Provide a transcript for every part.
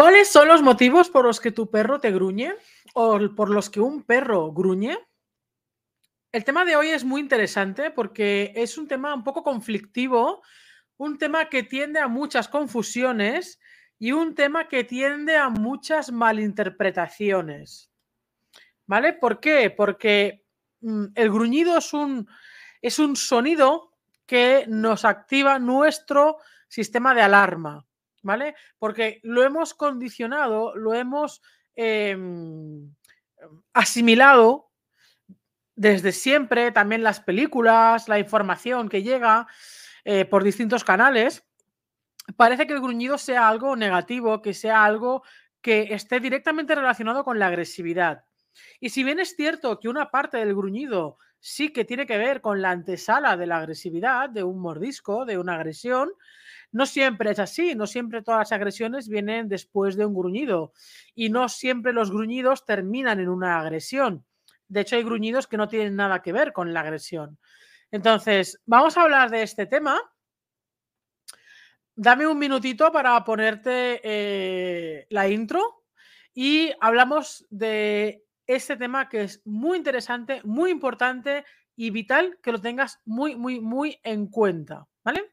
¿Cuáles son los motivos por los que tu perro te gruñe o por los que un perro gruñe? El tema de hoy es muy interesante porque es un tema un poco conflictivo, un tema que tiende a muchas confusiones y un tema que tiende a muchas malinterpretaciones. ¿Vale? ¿Por qué? Porque mm, el gruñido es un, es un sonido que nos activa nuestro sistema de alarma. ¿Vale? Porque lo hemos condicionado, lo hemos em, asimilado desde siempre, también las películas, la información que llega eh, por distintos canales. Parece que el gruñido sea algo negativo, que sea algo que esté directamente relacionado con la agresividad. Y si bien es cierto que una parte del gruñido sí que tiene que ver con la antesala de la agresividad, de un mordisco, de una agresión, no siempre es así, no siempre todas las agresiones vienen después de un gruñido y no siempre los gruñidos terminan en una agresión. De hecho, hay gruñidos que no tienen nada que ver con la agresión. Entonces, vamos a hablar de este tema. Dame un minutito para ponerte eh, la intro y hablamos de este tema que es muy interesante, muy importante y vital que lo tengas muy, muy, muy en cuenta. ¿Vale?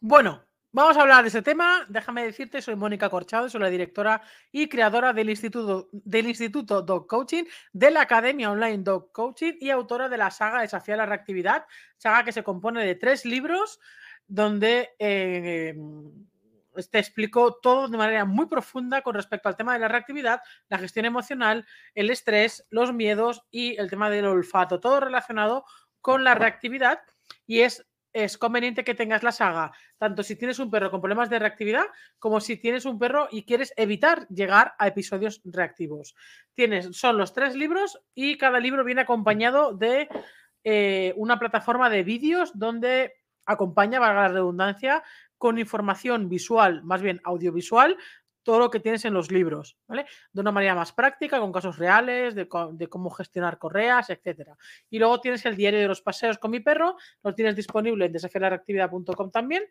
Bueno, vamos a hablar de ese tema. Déjame decirte, soy Mónica Corchado, soy la directora y creadora del Instituto, del Instituto Dog Coaching, de la Academia Online Dog Coaching y autora de la saga Desafiar la Reactividad, saga que se compone de tres libros donde eh, te explico todo de manera muy profunda con respecto al tema de la reactividad, la gestión emocional, el estrés, los miedos y el tema del olfato, todo relacionado con la reactividad y es es conveniente que tengas la saga, tanto si tienes un perro con problemas de reactividad como si tienes un perro y quieres evitar llegar a episodios reactivos. Tienes, son los tres libros y cada libro viene acompañado de eh, una plataforma de vídeos donde acompaña, valga la redundancia, con información visual, más bien audiovisual, todo lo que tienes en los libros, ¿vale? De una manera más práctica, con casos reales, de, cómo gestionar correas, etcétera. Y luego tienes el diario de los paseos con mi perro, lo tienes disponible en desafiarreactividad.com también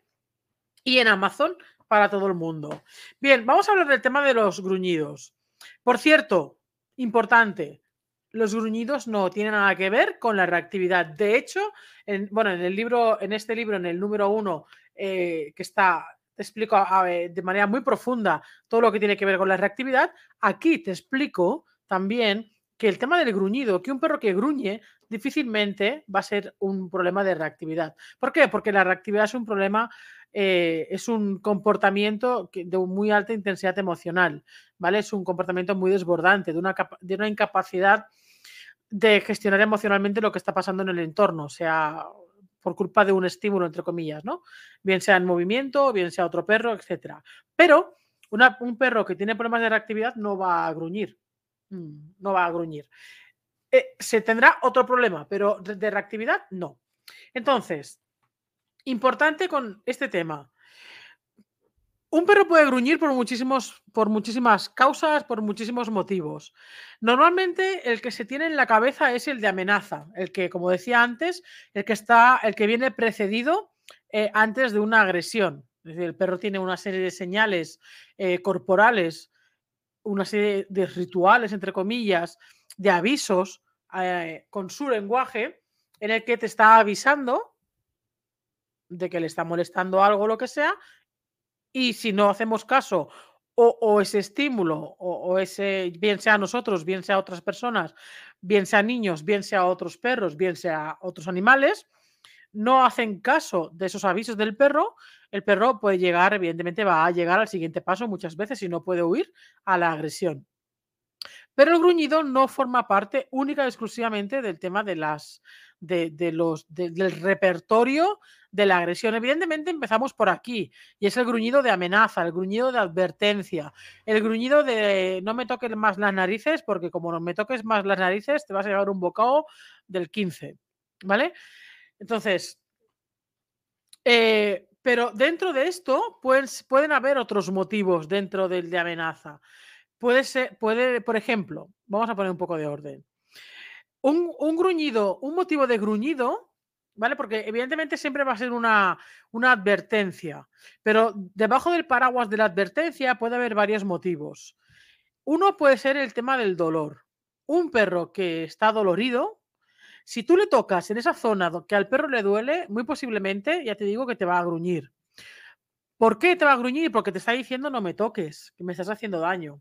y en Amazon para todo el mundo. Bien, vamos a hablar del tema de los gruñidos. Por cierto, importante, los gruñidos no tienen nada que ver con la reactividad. De hecho, en, bueno, en el libro, en este libro, en el número uno, eh, que está te explico de manera muy profunda todo lo que tiene que ver con la reactividad. Aquí te explico también que el tema del gruñido, que un perro que gruñe difícilmente va a ser un problema de reactividad. ¿Por qué? Porque la reactividad es un problema, eh, es un comportamiento de muy alta intensidad emocional, ¿vale? Es un comportamiento muy desbordante, de una, de una incapacidad de gestionar emocionalmente lo que está pasando en el entorno, sea, por culpa de un estímulo, entre comillas, ¿no? Bien sea en movimiento, bien sea otro perro, etcétera. Pero un perro que tiene problemas de reactividad no va a gruñir. Mm, no va a gruñir. Eh, se tendrá otro problema, pero de reactividad no. Entonces, importante con este tema. Un perro puede gruñir por, muchísimos, por muchísimas causas, por muchísimos motivos. Normalmente el que se tiene en la cabeza es el de amenaza, el que, como decía antes, el que está, el que viene precedido eh, antes de una agresión. Es decir, el perro tiene una serie de señales eh, corporales, una serie de rituales, entre comillas, de avisos eh, con su lenguaje, en el que te está avisando de que le está molestando algo o lo que sea, y si no hacemos caso o, ese estímulo, o, ese, bien sea nosotros, bien sea otras personas, bien sea niños, bien sea otros perros, bien sea otros animales, no hacen caso de esos avisos del perro, el perro puede llegar, evidentemente va a llegar al siguiente paso muchas veces y no puede huir a la agresión. Pero el gruñido no forma parte única y exclusivamente del tema de las, de, los, del repertorio de la agresión. Evidentemente empezamos por aquí y es el gruñido de amenaza, el gruñido de advertencia, el gruñido de no me toques más las narices porque como no me toques más las narices te vas a llevar un bocado del 15, ¿vale? Entonces, eh, pero dentro de esto pueden, pueden haber otros motivos dentro del de amenaza. Puede ser, puede, por ejemplo, vamos a poner un poco de orden. Un, gruñido, un motivo de gruñido, ¿vale? Porque evidentemente siempre va a ser una, una advertencia, pero debajo del paraguas de la advertencia puede haber varios motivos. Uno puede ser el tema del dolor. Un perro que está dolorido, si tú le tocas en esa zona que al perro le duele, muy posiblemente, ya te digo que te va a gruñir. ¿Por qué te va a gruñir? Porque te está diciendo no me toques, que me estás haciendo daño.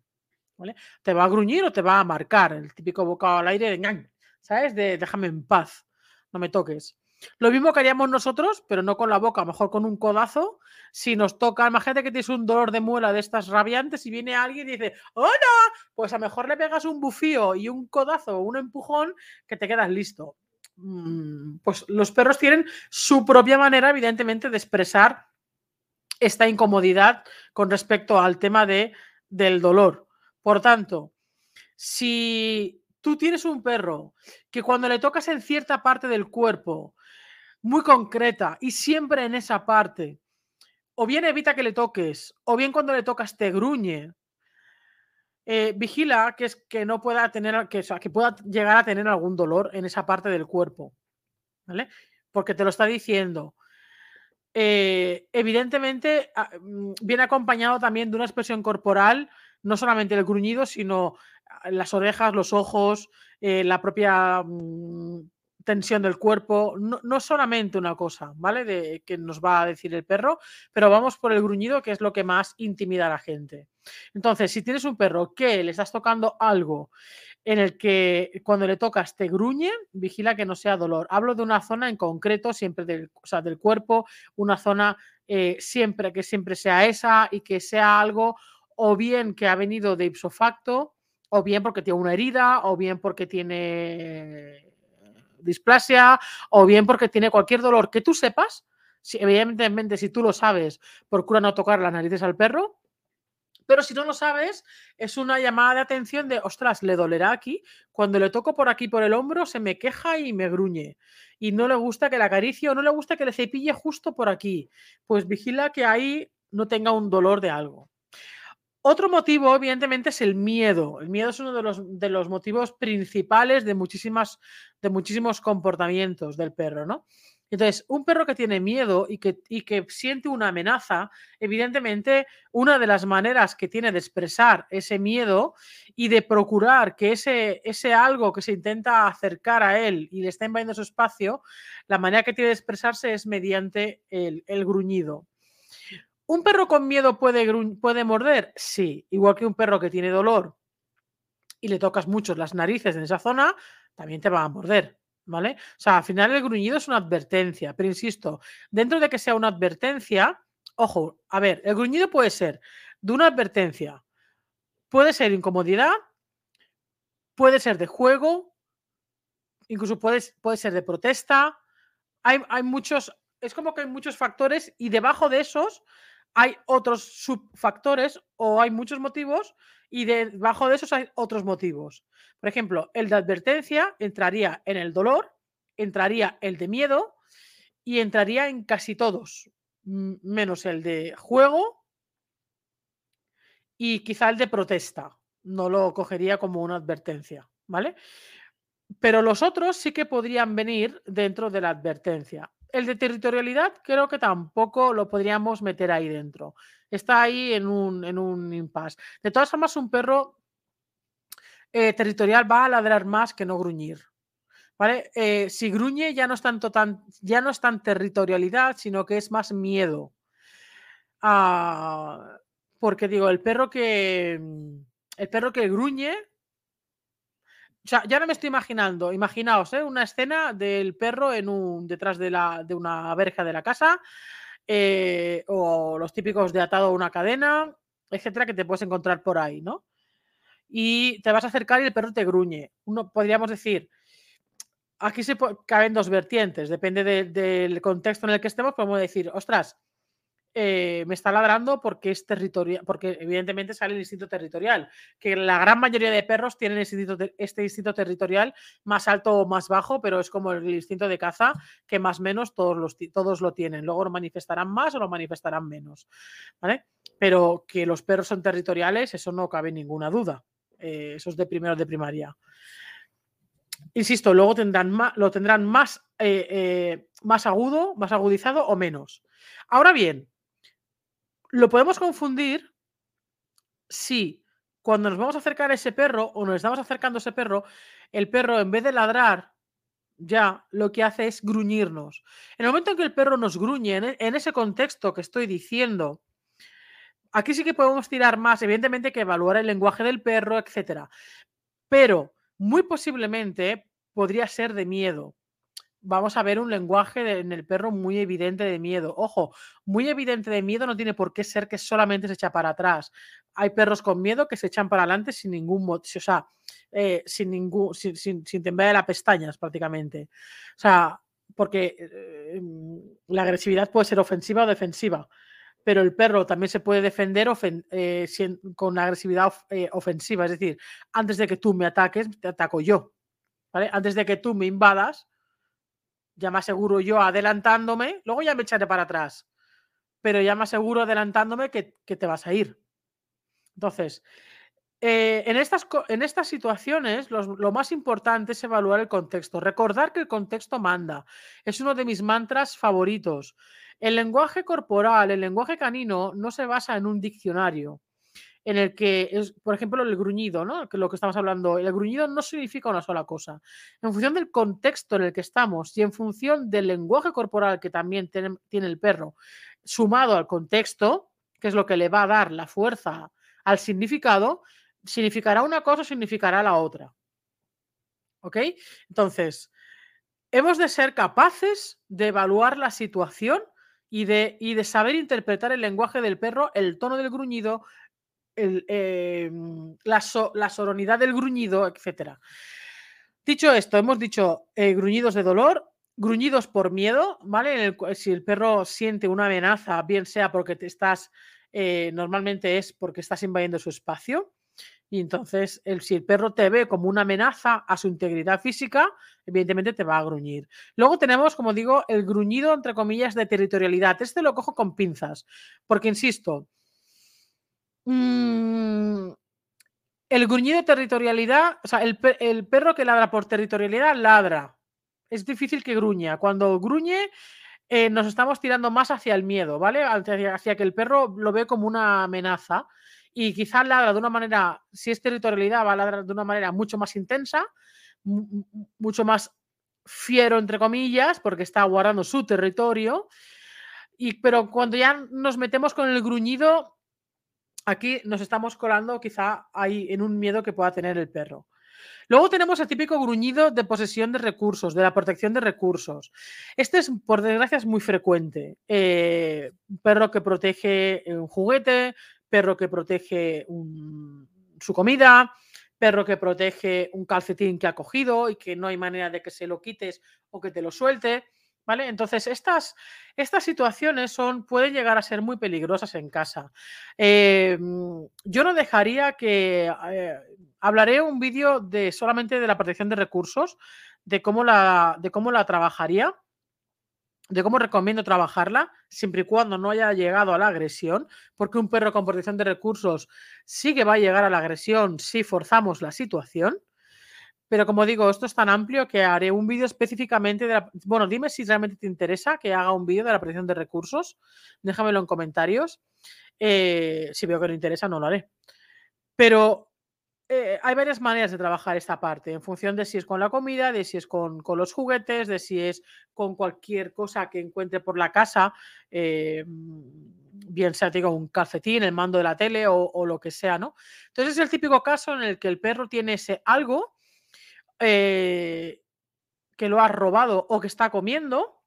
¿vale? Te va a gruñir o te va a marcar, el típico bocado al aire de ¿sabes? De déjame en paz, no me toques. Lo mismo que haríamos nosotros, pero no con la boca, mejor con un codazo. Si nos toca, imagínate que tienes un dolor de muela de estas rabiantes y viene alguien y dice, ¡Hola! Pues a lo mejor le pegas un bufío y un codazo un empujón que te quedas listo. Mm, pues los perros tienen su propia manera, evidentemente, de expresar esta incomodidad con respecto al tema de, del dolor. Por tanto, si tú tienes un perro que cuando le tocas en cierta parte del cuerpo, muy concreta, y siempre en esa parte, o bien evita que le toques, o bien cuando le tocas te gruñe, eh, vigila que, es, que no pueda tener, que, que pueda llegar a tener algún dolor en esa parte del cuerpo, ¿vale? Porque te lo está diciendo. Eh, evidentemente ah, mm, viene acompañado también de una expresión corporal no solamente el gruñido, sino ah, las orejas, los ojos, eh, la propia mm, tensión del cuerpo, no, solamente una cosa, ¿vale? De, que nos va a decir el perro, pero vamos por el gruñido, que es lo que más intimida a la gente. Entonces, si tienes un perro que le estás tocando algo en el que cuando le tocas te gruñe, vigila que no sea dolor. Hablo de una zona en concreto, siempre del, del cuerpo, una zona eh, siempre que siempre sea esa y que sea algo o bien que ha venido de ipso facto, o bien porque tiene una herida, o bien porque tiene displasia, o bien porque tiene cualquier dolor que tú sepas. Si, evidentemente, si tú lo sabes, procura no tocar las narices al perro. Pero si no lo sabes, es una llamada de atención de, ostras, le dolerá aquí. Cuando le toco por aquí, por el hombro, se me queja y me gruñe. Y no le gusta que le acaricie o no le gusta que le cepille justo por aquí. Pues vigila que ahí no tenga un dolor de algo. Otro motivo, evidentemente, es el miedo. El miedo es uno de los, de los motivos principales de, muchísimas, de muchísimos comportamientos del perro, ¿no? Entonces, un perro que tiene miedo y que, y que, siente una amenaza, evidentemente, una de las maneras que tiene de expresar ese miedo y de procurar que ese, ese algo que se intenta acercar a él y le está invadiendo su espacio, la manera que tiene de expresarse es mediante el, el gruñido. ¿Un perro con miedo puede, puede morder? Sí, igual que un perro que tiene dolor y le tocas mucho las narices en esa zona, también te va a morder, ¿vale? O sea, al final el gruñido es una advertencia, pero insisto, dentro de que sea una advertencia, ojo, a ver, el gruñido puede ser de una advertencia, puede ser incomodidad, puede ser de juego, incluso puede, puede ser de protesta, hay, hay muchos, es como que hay muchos factores y debajo de esos hay otros subfactores o hay muchos motivos y debajo de esos hay otros motivos. Por ejemplo, el de advertencia entraría en el dolor, entraría el de miedo y entraría en casi todos, menos el de juego y quizá el de protesta. No lo cogería como una advertencia, ¿vale? Pero los otros sí que podrían venir dentro de la advertencia. El de territorialidad creo que tampoco lo podríamos meter ahí dentro. Está ahí en un, en un impasse. De todas formas, un perro eh, territorial va a ladrar más que no gruñir. ¿Vale? Eh, si gruñe ya no es tanto tan, ya no es tan territorialidad, sino que es más miedo. Ah, Porque digo, el perro que. El perro que gruñe. Ya no me estoy imaginando. Imaginaos, ¿eh? Una escena del perro en un, detrás de, la, de una verja de la casa. Eh, o los típicos de atado a una cadena, etcétera, que te puedes encontrar por ahí, ¿no? Y te vas a acercar y el perro te gruñe. Uno podríamos decir, aquí se caben dos vertientes, depende del contexto en el que estemos, podemos decir, ostras, eh, me está ladrando porque es territorial, porque evidentemente sale el instinto territorial, que la gran mayoría de perros tienen este instinto territorial más alto o más bajo, pero es como el instinto de caza que más o menos todos, los, todos lo tienen. Luego lo manifestarán más o lo manifestarán menos. ¿vale? Pero que los perros son territoriales, eso no cabe ninguna duda. Eh, eso es de primero de primaria. Insisto, luego tendrán lo tendrán más, eh, más agudo, más agudizado o menos. Ahora bien, lo podemos confundir si cuando nos vamos a acercar a ese perro o nos estamos acercando a ese perro, el perro en vez de ladrar, ya lo que hace es gruñirnos. En el momento en que el perro nos gruñe, en, e, ese contexto que estoy diciendo, aquí sí que podemos tirar más, evidentemente, que evaluar el lenguaje del perro, etcétera. Pero muy posiblemente podría ser de miedo vamos a ver un lenguaje en el perro muy evidente de miedo. Ojo, muy evidente de miedo no tiene por qué ser que solamente se echa para atrás. Hay perros con miedo que se echan para adelante sin ningún motivo, o sea, eh, sin ningún, sin, sin, temblar de las pestañas prácticamente. O sea, porque eh, la agresividad puede ser ofensiva o defensiva. Pero el perro también se puede defender eh, con agresividad ofensiva. Es decir, antes de que tú me ataques, te ataco yo. Antes de que tú me invadas, ya me aseguro yo adelantándome, luego ya me echaré para atrás, pero ya me aseguro adelantándome que, te vas a ir. Entonces, eh, en, estas, en, estas, situaciones lo más importante es evaluar el contexto, recordar que el contexto manda. Es uno de mis mantras favoritos. El lenguaje corporal, el lenguaje canino, no se basa en un diccionario en el que es, por ejemplo, el gruñido, ¿no? Lo que estamos hablando, el gruñido no significa una sola cosa. En función del contexto en el que estamos y en función del lenguaje corporal que también tiene, el perro, sumado al contexto, que es lo que le va a dar la fuerza al significado, significará una cosa o significará la otra. ¿Ok? Entonces, hemos de ser capaces de evaluar la situación y de saber interpretar el lenguaje del perro, el tono del gruñido, Em, la, soronidad del gruñido, etc. Dicho esto, hemos dicho eh, gruñidos de dolor, gruñidos por miedo, ¿vale? si el perro siente una amenaza, bien sea porque te estás, eh, normalmente es porque estás invadiendo su espacio, y entonces el, si el perro te ve como una amenaza a su integridad física, evidentemente te va a gruñir. Luego tenemos, como digo, el gruñido, entre comillas, de territorialidad. Este lo cojo con pinzas, porque, insisto, Mm, el gruñido de territorialidad, o sea, el, perro que ladra por territorialidad ladra. Es difícil que gruña. Cuando gruñe, eh, nos estamos tirando más hacia el miedo, ¿vale? Hacia, que el perro lo ve como una amenaza y quizás ladra de una manera, si es territorialidad, va a ladrar de una manera mucho más intensa, mucho más fiero, entre comillas, porque está guardando su territorio. Y, pero cuando ya nos metemos con el gruñido, aquí nos estamos colando quizá ahí en un miedo que pueda tener el perro. Luego tenemos el típico gruñido de posesión de recursos, de la protección de recursos. Este es, por desgracia, es muy frecuente. Eh, perro que protege un juguete, perro que protege su comida, perro que protege un calcetín que ha cogido y que no hay manera de que se lo quites o que te lo suelte. ¿Vale? Entonces, estas, estas situaciones son, pueden llegar a ser muy peligrosas en casa. Em, yo no dejaría que... Eh, hablaré un vídeo de solamente de la protección de recursos, de cómo la, de cómo la trabajaría, de cómo recomiendo trabajarla, siempre y cuando no haya llegado a la agresión, porque un perro con protección de recursos sí que va a llegar a la agresión si forzamos la situación. Pero como digo, esto es tan amplio que haré un vídeo específicamente de la... Bueno, dime si realmente te interesa que haga un vídeo de la protección de recursos. Déjamelo en comentarios. Eh, si veo que no interesa, no lo haré. Pero eh, hay varias maneras de trabajar esta parte, en función de si es con la comida, de si es con, los juguetes, de si es con cualquier cosa que encuentre por la casa, eh, bien sea digo, un calcetín, el mando de la tele o, lo que sea, ¿no? Entonces es el típico caso en el que el perro tiene ese algo eh, que lo ha robado o que está comiendo,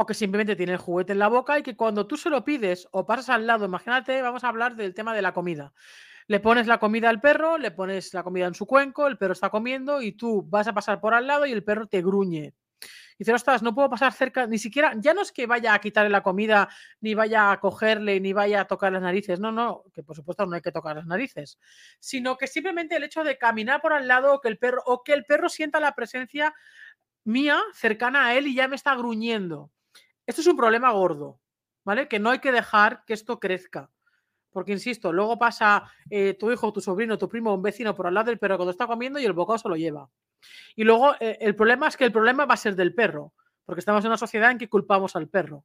o que simplemente tiene el juguete en la boca y que cuando tú se lo pides o pasas al lado, imagínate, vamos a hablar del tema de la comida. Le pones la comida al perro, le pones la comida en su cuenco, el perro está comiendo y tú vas a pasar por al lado y el perro te gruñe. Y dices, ostras, no puedo pasar cerca, ni siquiera, ya no es que vaya a quitarle la comida, ni vaya a cogerle, ni vaya a tocar las narices. No, no, que por supuesto no hay que tocar las narices. Sino que simplemente el hecho de caminar por al lado o que el perro, o que el perro sienta la presencia mía cercana a él y ya me está gruñendo. Esto es un problema gordo, ¿vale? Que no hay que dejar que esto crezca. Porque, insisto, luego pasa eh, tu hijo, tu sobrino, tu primo, un vecino por al lado del perro cuando está comiendo y el bocado se lo lleva. Y luego eh, el problema es que el problema va a ser del perro, porque estamos en una sociedad en que culpamos al perro,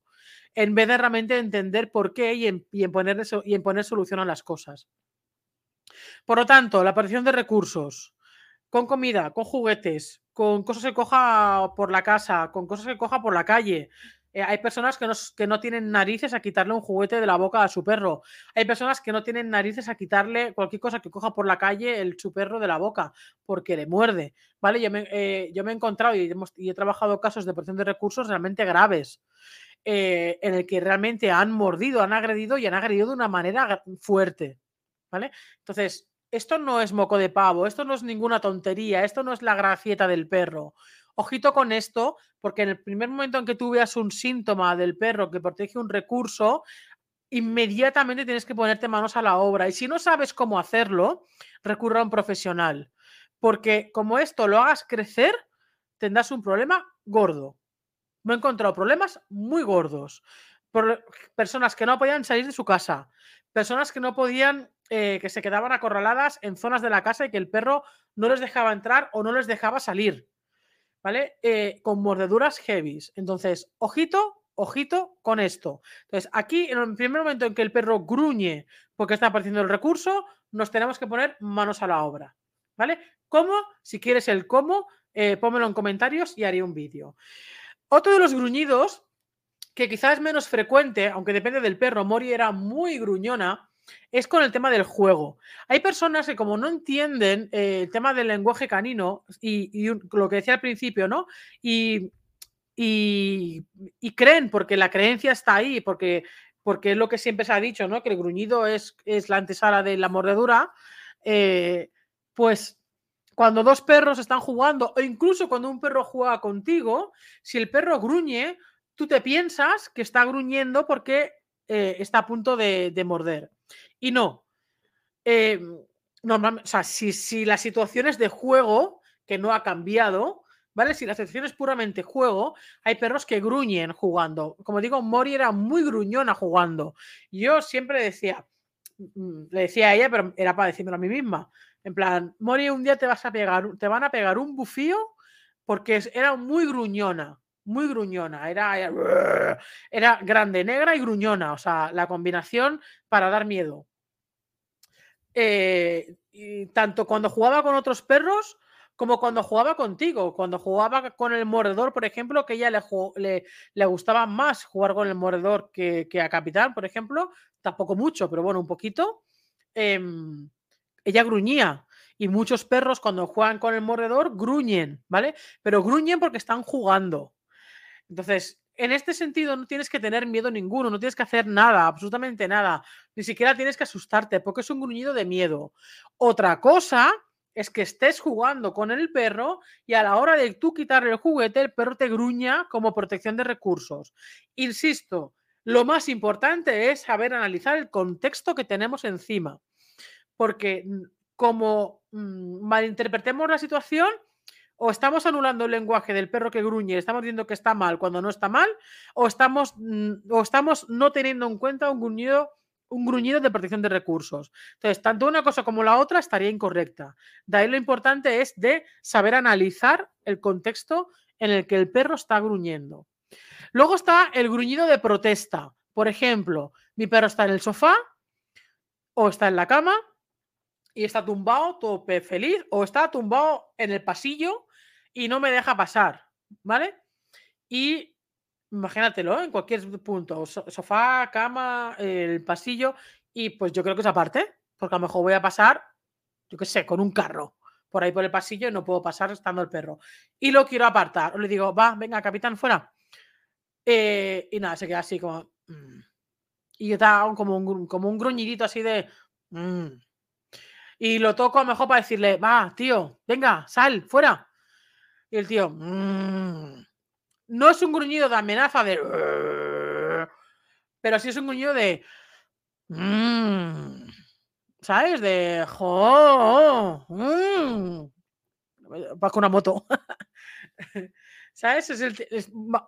en vez de realmente entender por qué y en, poner, y en poner solución a las cosas. Por lo tanto, la aparición de recursos con comida, con juguetes, con cosas que coja por la casa, con cosas que coja por la calle, eh, hay personas que no, tienen narices a quitarle un juguete de la boca a su perro. Hay personas que no tienen narices a quitarle cualquier cosa que coja por la calle el su perro de la boca porque le muerde. ¿Vale? Yo me, eh, he encontrado y, he trabajado casos de protección de recursos realmente graves. Eh, en el que realmente han mordido, han agredido y han agredido de una manera fuerte. ¿Vale? Entonces, esto no es moco de pavo, esto no es ninguna tontería, esto no es la gracieta del perro. Ojito con esto, porque en el primer momento en que tú veas un síntoma del perro que protege un recurso, inmediatamente tienes que ponerte manos a la obra. Y si no sabes cómo hacerlo, recurra a un profesional. Porque como esto lo hagas crecer, tendrás un problema gordo. Me he encontrado problemas muy gordos. Por personas que no podían salir de su casa, personas que no podían, eh, que se quedaban acorraladas en zonas de la casa y que el perro no les dejaba entrar o no les dejaba salir. ¿Vale? Eh, con mordeduras heavies. Entonces, ojito, ojito con esto. Entonces, aquí, en el primer momento en que el perro gruñe porque está apareciendo el recurso, nos tenemos que poner manos a la obra, ¿vale? ¿Cómo? Si quieres el cómo, eh, en comentarios y haré un vídeo. Otro de los gruñidos, que quizás es menos frecuente, aunque depende del perro, Mori era muy gruñona, es con el tema del juego. Hay personas que como no entienden eh, el tema del lenguaje canino y, lo que decía al principio, ¿no? Y, creen, porque la creencia está ahí, porque, porque es lo que siempre se ha dicho, ¿no? Que el gruñido es, es la antesala de la mordedura, eh, pues cuando dos perros están jugando, o incluso cuando un perro juega contigo, si el perro gruñe, tú te piensas que está gruñendo porque eh, está a punto de morder. Y no. Em, normalmente, o sea, si, la situación es de juego, que no ha cambiado, ¿vale? Si la situación es puramente juego, hay perros que gruñen jugando. Como digo, Mori era muy gruñona jugando. Yo siempre decía, mm, le decía a ella, pero era para decírmelo a mí misma. En plan, Mori, un día te vas a pegar, te van a pegar un bufío porque era muy gruñona, muy gruñona. Era, era grande, negra y gruñona. O sea, la combinación para dar miedo. Eh, tanto cuando jugaba con otros perros como cuando jugaba contigo. Cuando jugaba con el mordedor, por ejemplo, que ella le, le, gustaba más jugar con el mordedor que, a Capitán, por ejemplo. Tampoco mucho, pero bueno, un poquito. Em, ella gruñía. Y muchos perros cuando juegan con el mordedor gruñen, ¿vale? Pero gruñen porque están jugando. Entonces, en este sentido no tienes que tener miedo ninguno, no tienes que hacer nada, absolutamente nada. Ni siquiera tienes que asustarte porque es un gruñido de miedo. Otra cosa es que estés jugando con el perro y a la hora de tú quitarle el juguete, el perro te gruña como protección de recursos. Insisto, lo más importante es saber analizar el contexto que tenemos encima. Porque mm, como mm, malinterpretemos la situación, o estamos anulando el lenguaje del perro que gruñe, estamos diciendo que está mal cuando no está mal, o estamos, mm, o estamos no teniendo en cuenta un gruñido, un gruñido de protección de recursos. Entonces, tanto una cosa como la otra estaría incorrecta. De ahí lo importante es de saber analizar el contexto en el que el perro está gruñendo. Luego está el gruñido de protesta. Por ejemplo, mi perro está en el sofá o está en la cama y está tumbado, todo feliz, o está tumbado en el pasillo y no me deja pasar, ¿vale? Y imagínatelo en cualquier punto, sofá, cama, el pasillo, y pues yo creo que es aparte, porque a lo mejor voy a pasar, yo qué sé, con un carro por ahí por el pasillo y no puedo pasar estando el perro. Y lo quiero apartar. O le digo, va, venga, capitán, fuera. Eh, y nada, se queda así como. Mm". Y está como un, como un gruñidito así de. Mm". Y lo toco a lo mejor para decirle, va, tío, venga, sal, fuera. Y el tío. Mm". No es un gruñido de amenaza de. Pero sí es un gruñido de. ¿Sabes? De. ¡Jo! Va con una moto. ¿Sabes?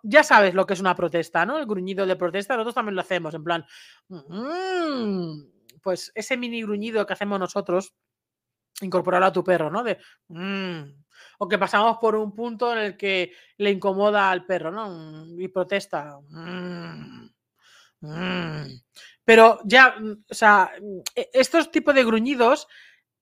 ya sabes lo que es una protesta, ¿no? El gruñido de protesta, nosotros también lo hacemos, en plan. Mm", pues ese mini gruñido que hacemos nosotros, incorporarlo a tu perro, ¿no? Mm", o que pasamos por un punto en el que le incomoda al perro, ¿no? Y protesta. Mm, pero ya, o sea, e, estos tipos de gruñidos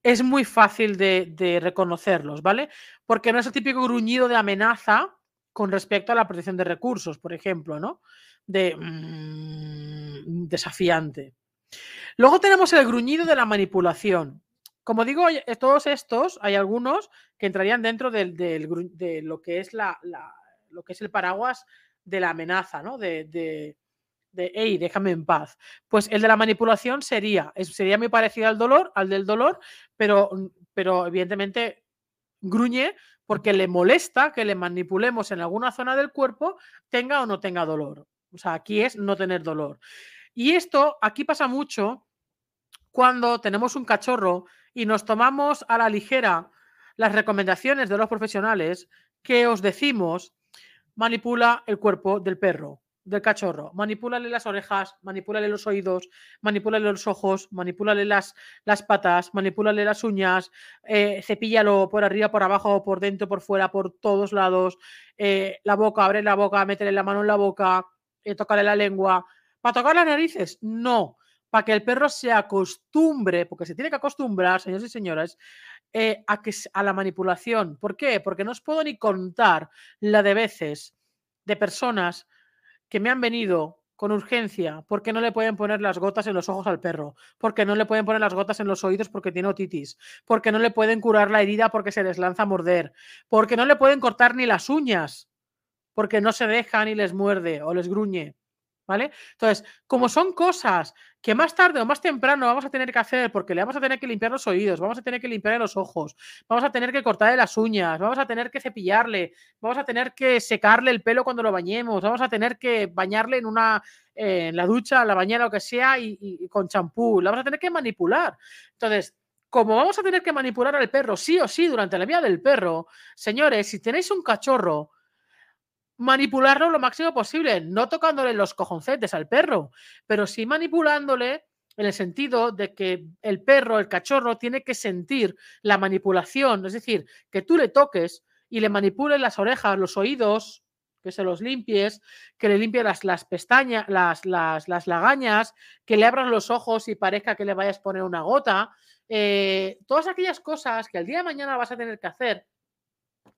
es muy fácil de, reconocerlos, ¿vale? Porque no es el típico gruñido de amenaza con respecto a la protección de recursos, por ejemplo, ¿no? De mm, desafiante. Luego tenemos el gruñido de la manipulación. Como digo, todos estos, hay algunos que entrarían dentro de lo que es el paraguas de la amenaza, ¿no? De, de, hey, déjame en paz. Pues el de la manipulación sería, sería muy parecido al dolor, al del dolor, pero, pero evidentemente gruñe porque le molesta que le manipulemos en alguna zona del cuerpo, tenga o no tenga dolor. O sea, aquí es no tener dolor. Y esto aquí pasa mucho cuando tenemos un cachorro y nos tomamos a la ligera las recomendaciones de los profesionales que os decimos manipula el cuerpo del perro del cachorro. Manipúlale las orejas, manipúlale los oídos, manipúlale los ojos, manipúlale las, las patas, manipúlale las uñas, eh, cepíllalo por arriba, por abajo, por dentro, por fuera, por todos lados. Eh, la boca, abre la boca, métele la mano en la boca, eh, la lengua. ¿Para tocar las narices? No. Para que el perro se acostumbre, porque se tiene que acostumbrar, señores y señoras, eh, a, que, a la manipulación. ¿Por qué? Porque no os puedo ni contar la de veces de personas que me han venido con urgencia porque no le pueden poner las gotas en los ojos al perro, porque no le pueden poner las gotas en los oídos porque tiene otitis, porque no le pueden curar la herida porque se les lanza a morder, porque no le pueden cortar ni las uñas, porque no se deja ni les muerde o les gruñe. ¿Vale? Entonces, como son cosas que más tarde o más temprano vamos a tener que hacer porque le vamos a tener que limpiar los oídos, vamos a tener que limpiarle los ojos, vamos a tener que cortarle las uñas, vamos a tener que cepillarle, vamos a tener que secarle el pelo cuando lo bañemos, vamos a tener que bañarle en una en la ducha, la bañera, lo que sea, y, con champú, la vamos a tener que manipular. Entonces, como vamos a tener que manipular al perro sí o sí durante la vida del perro, señores, si tenéis un cachorro, manipularlo lo máximo posible, no tocándole los cojoncetes al perro, pero sí manipulándole en el sentido de que el perro, el cachorro, tiene que sentir la manipulación, es decir, que tú le toques y le manipules las orejas, los oídos, que se los limpies, que le limpies las, las pestañas, las, las, las, lagañas, que le abras los ojos y parezca que le vayas a poner una gota. Eh, todas aquellas cosas que el día de mañana vas a tener que hacer,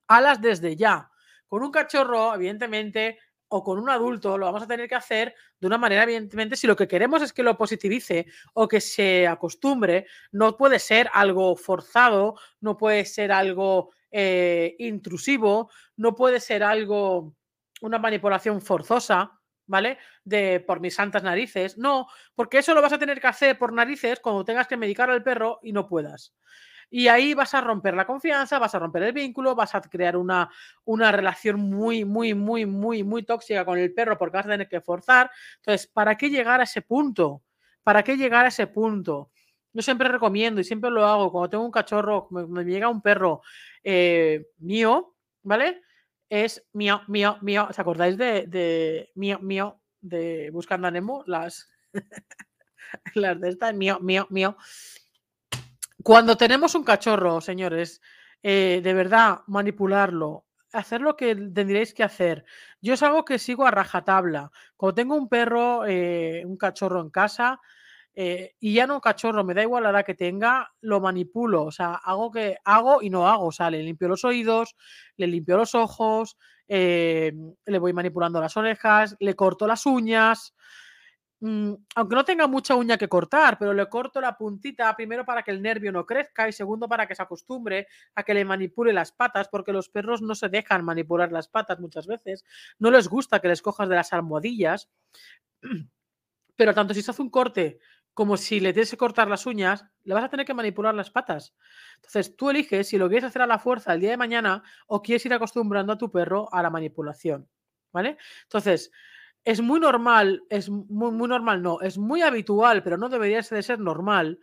alas desde ya. Con un cachorro, evidentemente, o con un adulto, lo vamos a tener que hacer de una manera, evidentemente, si lo que queremos es que lo positivice o que se acostumbre, no puede ser algo forzado, no puede ser algo eh, intrusivo, no puede ser algo, una manipulación forzosa, ¿vale? De por mis santas narices. No, porque eso lo vas a tener que hacer por narices cuando tengas que medicar al perro y no puedas. Y ahí vas a romper la confianza, vas a romper el vínculo, vas a crear una, una relación muy, muy, muy, muy, muy tóxica con el perro porque vas a tener que forzar. Entonces, ¿para qué llegar a ese punto? ¿Para qué llegar a ese punto? Yo siempre recomiendo y siempre lo hago cuando tengo un cachorro, me, llega un perro eh, mío, ¿vale? Es mío, mío, mío. ¿Os acordáis de, mío, mío, de Buscando a Nemo? Las, las de esta, mío, mío, mío. Cuando tenemos un cachorro, señores, eh, de verdad, manipularlo, hacer lo que tendríais que hacer. Yo es algo que sigo a rajatabla. Cuando tengo un perro, eh, un cachorro en casa, eh, y ya no cachorro, me da igual la edad que tenga, lo manipulo, o sea, hago que hago y no hago, o sea, le limpio los oídos, le limpio los ojos, eh, le voy manipulando las orejas, le corto las uñas, aunque no tenga mucha uña que cortar, pero le corto la puntita primero para que el nervio no crezca y segundo para que se acostumbre a que le manipule las patas, porque los perros no se dejan manipular las patas muchas veces, no les gusta que les cojas de las almohadillas, pero tanto si se hace un corte como si le tienes que cortar las uñas, le vas a tener que manipular las patas. Entonces, tú eliges si lo quieres hacer a la fuerza el día de mañana o quieres ir acostumbrando a tu perro a la manipulación. ¿Vale? Entonces, es muy normal, es muy, muy normal, no, es muy habitual, pero no debería de ser normal,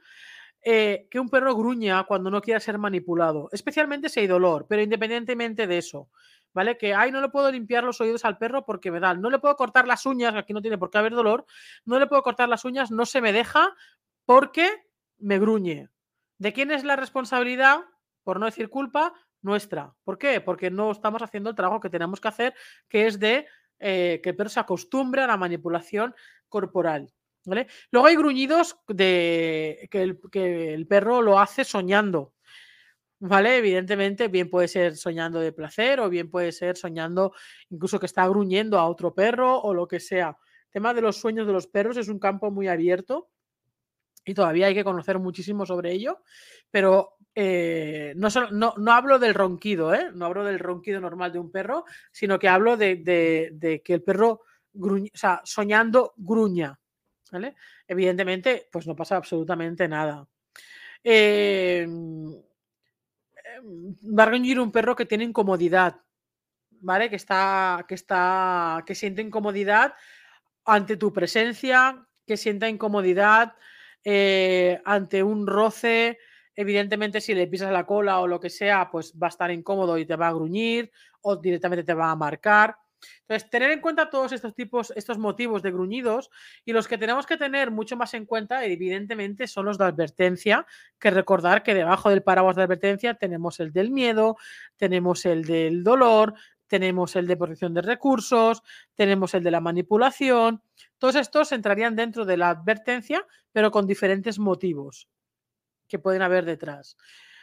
eh, que un perro gruña cuando no quiera ser manipulado, especialmente si hay dolor, pero independientemente de eso. ¿vale? Que, ay, no le puedo limpiar los oídos al perro porque me dan, no le puedo cortar las uñas, aquí no tiene por qué haber dolor, no le puedo cortar las uñas, no se me deja porque me gruñe. ¿De quién es la responsabilidad? Por no decir culpa, nuestra. ¿Por qué? Porque no estamos haciendo el trabajo que tenemos que hacer, que es de eh, que el perro se acostumbre a la manipulación corporal. ¿vale? Luego hay gruñidos de que que el perro lo hace soñando. ¿Vale? Evidentemente, bien puede ser soñando de placer o bien puede ser soñando incluso que está gruñendo a otro perro o lo que sea. El tema de los sueños de los perros es un campo muy abierto y todavía hay que conocer muchísimo sobre ello, pero eh, no, no, hablo del ronquido, ¿eh? no hablo del ronquido normal de un perro, sino que hablo de, que el perro o sea, soñando gruña. Evidentemente, pues no pasa absolutamente nada. Eh, va a gruñir un perro que tiene incomodidad, ¿vale? Que está, que está, que siente incomodidad ante tu presencia, que sienta incomodidad eh, ante un roce. Evidentemente, si le pisas la cola o lo que sea, pues va a estar incómodo y te va a gruñir o directamente te va a marcar. Entonces, tener en cuenta todos estos tipos, estos motivos de gruñidos y los que tenemos que tener mucho más en cuenta, evidentemente, son los de advertencia, que recordar que debajo del paraguas de advertencia tenemos el del miedo, tenemos el del dolor, tenemos el de protección de recursos, tenemos el de la manipulación. Todos estos entrarían dentro de la advertencia, pero con diferentes motivos que pueden haber detrás.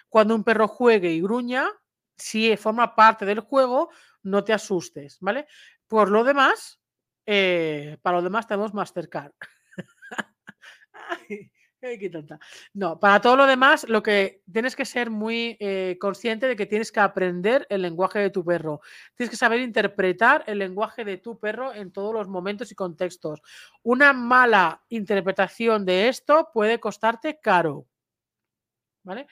Cuando un perro juegue y gruña, si forma parte del juego, no te asustes, ¿vale? Por lo demás, eh, para lo demás tenemos Mastercard. No, para todo lo demás, lo que tienes que ser muy eh, consciente de que tienes que aprender el lenguaje de tu perro. Tienes que saber interpretar el lenguaje de tu perro en todos los momentos y contextos. Una mala interpretación de esto puede costarte caro. ¿Vale?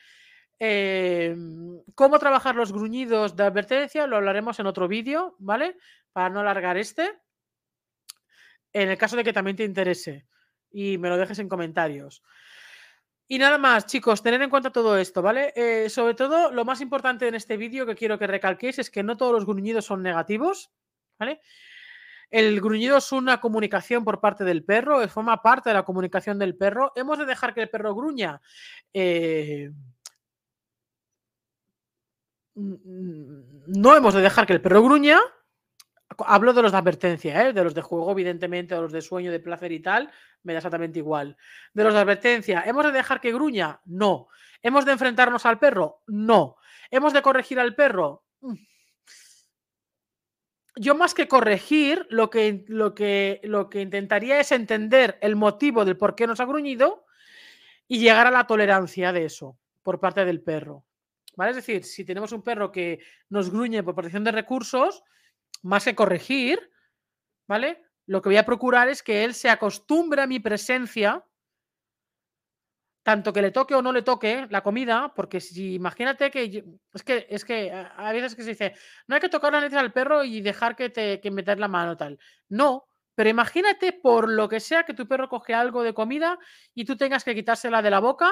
Em, cómo trabajar los gruñidos de advertencia lo hablaremos en otro vídeo, ¿vale? Para no alargar este. En el caso de que también te interese y me lo dejes en comentarios. Y nada más, chicos, tener en cuenta todo esto, ¿vale? Eh, sobre todo, lo más importante en este vídeo que quiero que recalquéis es que no todos los gruñidos son negativos, ¿vale? El gruñido es una comunicación por parte del perro, forma parte de la comunicación del perro. Hemos de dejar que el perro gruña. Eh, no hemos de dejar que el perro gruña. Hablo de los de advertencia, ¿eh? de los de juego, evidentemente, o los de sueño, de placer y tal, me da exactamente igual. De los de advertencia, ¿hemos de dejar que gruña? No. ¿Hemos de enfrentarnos al perro? No. ¿Hemos de corregir al perro? Mm. Yo más que corregir, lo que, lo que, lo que intentaría es entender el motivo del por qué nos ha gruñido y llegar a la tolerancia de eso por parte del perro. Es decir, si tenemos un perro que nos gruñe por protección de recursos, más que corregir, ¿vale? Lo que voy a procurar es que él se acostumbre a mi presencia, tanto que le toque o no le toque la comida, porque si imagínate que es que es que a veces que se dice, no hay que tocar la nariz al perro y dejar que te que meter la mano tal. No, pero imagínate por lo que sea que tu perro coge algo de comida y tú tengas que quitársela de la boca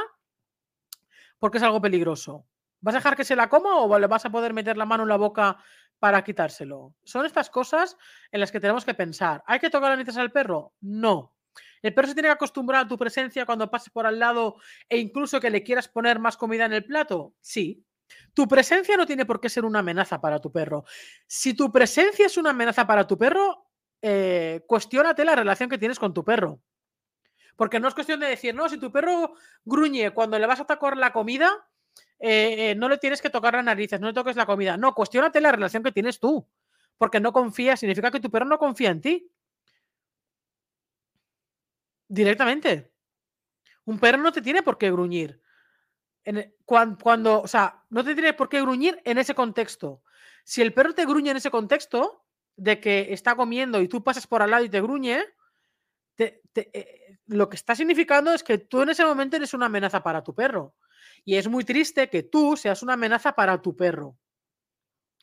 porque es algo peligroso. ¿Vas a dejar que se la coma o le vas a poder meter la mano en la boca para quitárselo? Son estas cosas en las que tenemos que pensar. ¿Hay que tocar las narices al perro? No. ¿El perro se tiene que acostumbrar a tu presencia cuando pases por al lado e incluso que le quieras poner más comida en el plato? Sí. Tu presencia no tiene por qué ser una amenaza para tu perro. Si tu presencia es una amenaza para tu perro, eh, cuestiónate la relación que tienes con tu perro. Porque no es cuestión de decir, no, si tu perro gruñe cuando le vas a tocar la comida, eh, eh, no le tienes que tocar las narices, no le toques la comida. No, cuestionate la relación que tienes tú. Porque no confía, significa que tu perro no confía en ti. Directamente. Un perro no te tiene por qué gruñir. E, cuando, o sea, no te tiene por qué gruñir en ese contexto. Si el perro te gruñe en ese contexto, de que está comiendo y tú pasas por al lado y te gruñe, eh, lo que está significando es que tú en ese momento eres una amenaza para tu perro. Y es muy triste que tú seas una amenaza para tu perro.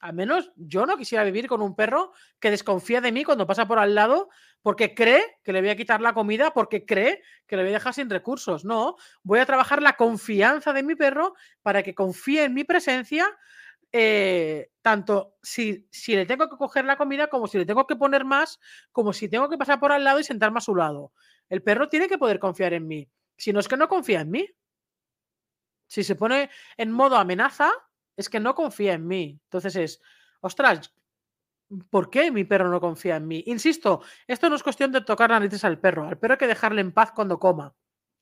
Al menos yo no quisiera vivir con un perro que desconfía de mí cuando pasa por al lado porque cree que le voy a quitar la comida, porque cree que le voy a dejar sin recursos. No, voy a trabajar la confianza de mi perro para que confíe en mi presencia, eh, tanto si, si, le tengo que coger la comida, como si le tengo que poner más, como si tengo que pasar por al lado y sentarme a su lado. El perro tiene que poder confiar en mí. Si no es que no confía en mí. Si se pone en modo amenaza, es que no confía en mí. Entonces es, ostras, ¿por qué mi perro no confía en mí? Insisto, esto no es cuestión de tocar narices al perro. Al perro hay que dejarle en paz cuando coma.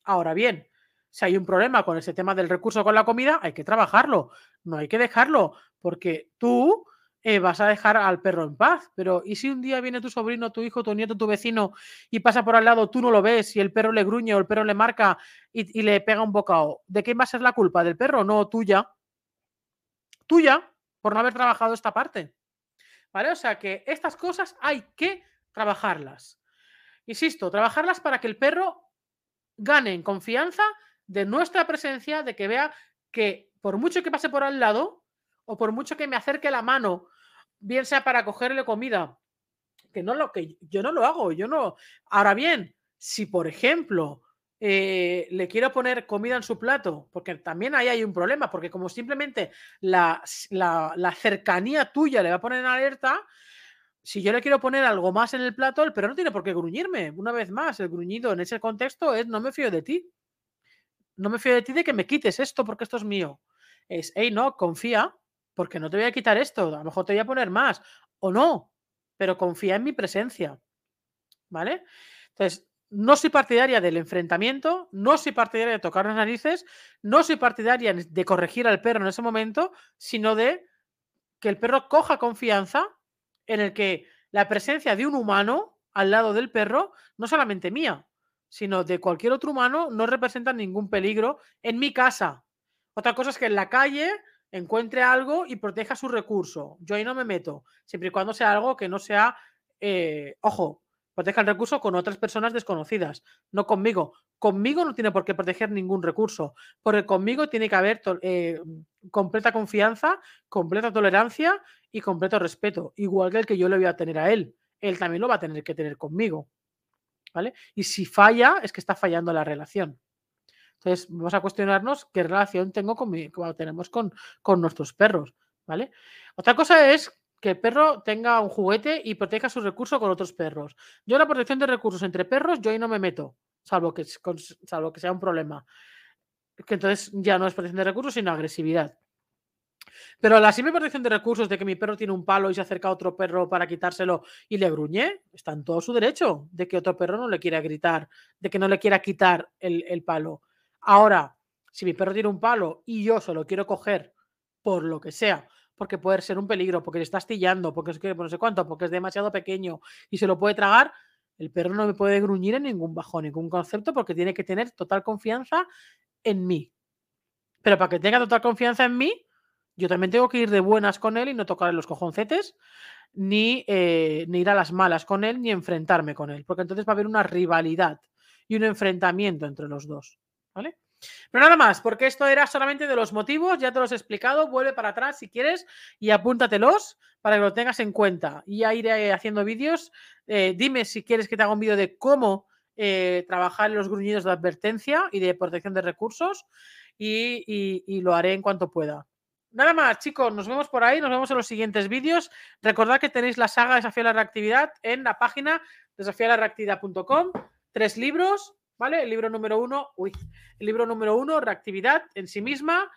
Ahora bien, si hay un problema con ese tema del recurso con la comida, hay que trabajarlo. No hay que dejarlo, porque tú eh, vas a dejar al perro en paz. Pero, ¿y si un día viene tu sobrino, tu hijo, tu nieto, tu vecino y pasa por al lado, tú no lo ves y el perro le gruñe o el perro le marca y, y le pega un bocado? ¿De quién va a ser la culpa? ¿Del perro? No, tuya. Tuya, por no haber trabajado esta parte. ¿Vale? O sea que estas cosas hay que trabajarlas. Insisto, trabajarlas para que el perro gane en confianza de nuestra presencia, de que vea que por mucho que pase por al lado o por mucho que me acerque la mano, bien sea para cogerle comida, que no lo que yo no lo hago, yo no. Ahora bien, si por ejemplo eh, le quiero poner comida en su plato, porque también ahí hay un problema, porque como simplemente la, la, la, cercanía tuya le va a poner en alerta, si yo le quiero poner algo más en el plato, el perro no tiene por qué gruñirme. Una vez más, el gruñido en ese contexto es no me fío de ti no me fío de ti de que me quites esto porque esto es mío. Es, hey, no, confía, porque no te voy a quitar esto, a lo mejor te voy a poner más, o no, pero confía en mi presencia. ¿Vale? Entonces, no soy partidaria del enfrentamiento, no soy partidaria de tocar las narices, no soy partidaria de corregir al perro en ese momento, sino de que el perro coja confianza en el que la presencia de un humano al lado del perro, no solamente mía, sino de cualquier otro humano, no representan ningún peligro en mi casa. Otra cosa es que en la calle encuentre algo y proteja su recurso. Yo ahí no me meto, siempre y cuando sea algo que no sea, eh, ojo, proteja el recurso con otras personas desconocidas, no conmigo. Conmigo no tiene por qué proteger ningún recurso, porque conmigo tiene que haber eh, completa confianza, completa tolerancia y completo respeto, igual que el que yo le voy a tener a él. Él también lo va a tener que tener conmigo. ¿vale? Y si falla, es que está fallando la relación. Entonces, vamos a cuestionarnos qué relación tengo con mi, tenemos con, con nuestros perros, ¿vale? Otra cosa es que el perro tenga un juguete y proteja su recurso con otros perros. Yo la protección de recursos entre perros, yo ahí no me meto, salvo que, salvo que sea un problema. Que entonces ya no es protección de recursos, sino agresividad. Pero la simple protección de recursos de que mi perro tiene un palo y se acerca a otro perro para quitárselo y le gruñe, está en todo su derecho de que otro perro no le quiera gritar, de que no le quiera quitar el, palo. Ahora, si mi perro tiene un palo y yo se lo quiero coger por lo que sea, porque puede ser un peligro, porque le está astillando, porque es que no sé cuánto, porque es demasiado pequeño y se lo puede tragar, el perro no me puede gruñir en ningún bajo, ningún concepto, porque tiene que tener total confianza en mí. Pero para que tenga total confianza en mí, yo también tengo que ir de buenas con él y no tocarle los cojoncetes, ni, eh, ni ir a las malas con él, ni enfrentarme con él, porque entonces va a haber una rivalidad y un enfrentamiento entre los dos. ¿Vale? Pero nada más, porque esto era solamente de los motivos, ya te los he explicado, vuelve para atrás si quieres y apúntatelos para que lo tengas en cuenta. Y ya iré haciendo vídeos. Eh, dime si quieres que te haga un vídeo de cómo eh, trabajar en los gruñidos de advertencia y de protección de recursos y lo haré en cuanto pueda. Nada más, chicos, nos vemos por ahí, nos vemos en los siguientes vídeos. Recordad que tenéis la saga Desafía la Reactividad en la página desafialareactividad.com. Tres libros, ¿vale? El libro número uno, el libro número uno, Reactividad en sí misma.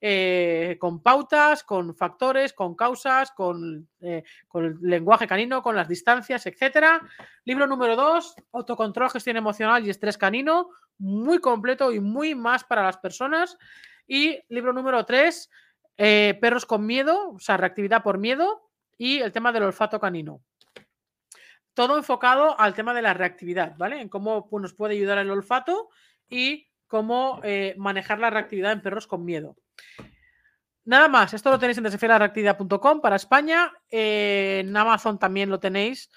eh, con pautas, con factores, con causas, con, eh, el lenguaje canino, con las distancias, etc. Libro número 2, autocontrol, gestión emocional y estrés canino, muy completo y muy más para las personas. Y libro número 3, eh, perros con miedo, o sea, reactividad por miedo y el tema del olfato canino. Todo enfocado al tema de la reactividad, ¿vale? En cómo pues, nos puede ayudar el olfato y cómo manejar la reactividad en perros con miedo. Nada más, esto lo tenéis en desafiarreactividad.com para España. en Amazon también lo tenéis.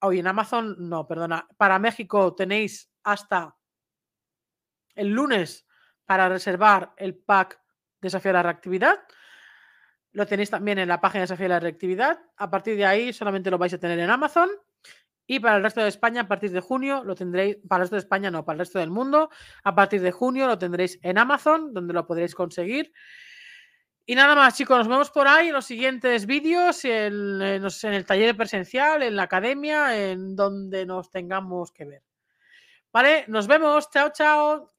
Hoy en Amazon, no, perdona. Para México tenéis hasta el lunes para reservar el pack Desafiar la Reactividad. Lo tenéis también en la página de Desafiar la Reactividad. A partir de ahí solamente lo vais a tener en Amazon. Y para el resto de España, a partir de junio, lo tendréis, para el resto de España no, para el resto del mundo, a partir de junio lo tendréis en Amazon, donde lo podréis conseguir. Y nada más, chicos, nos vemos por ahí en los siguientes vídeos, en, el taller presencial, en la academia, en donde nos tengamos que ver. Vale, nos vemos, chao, chao.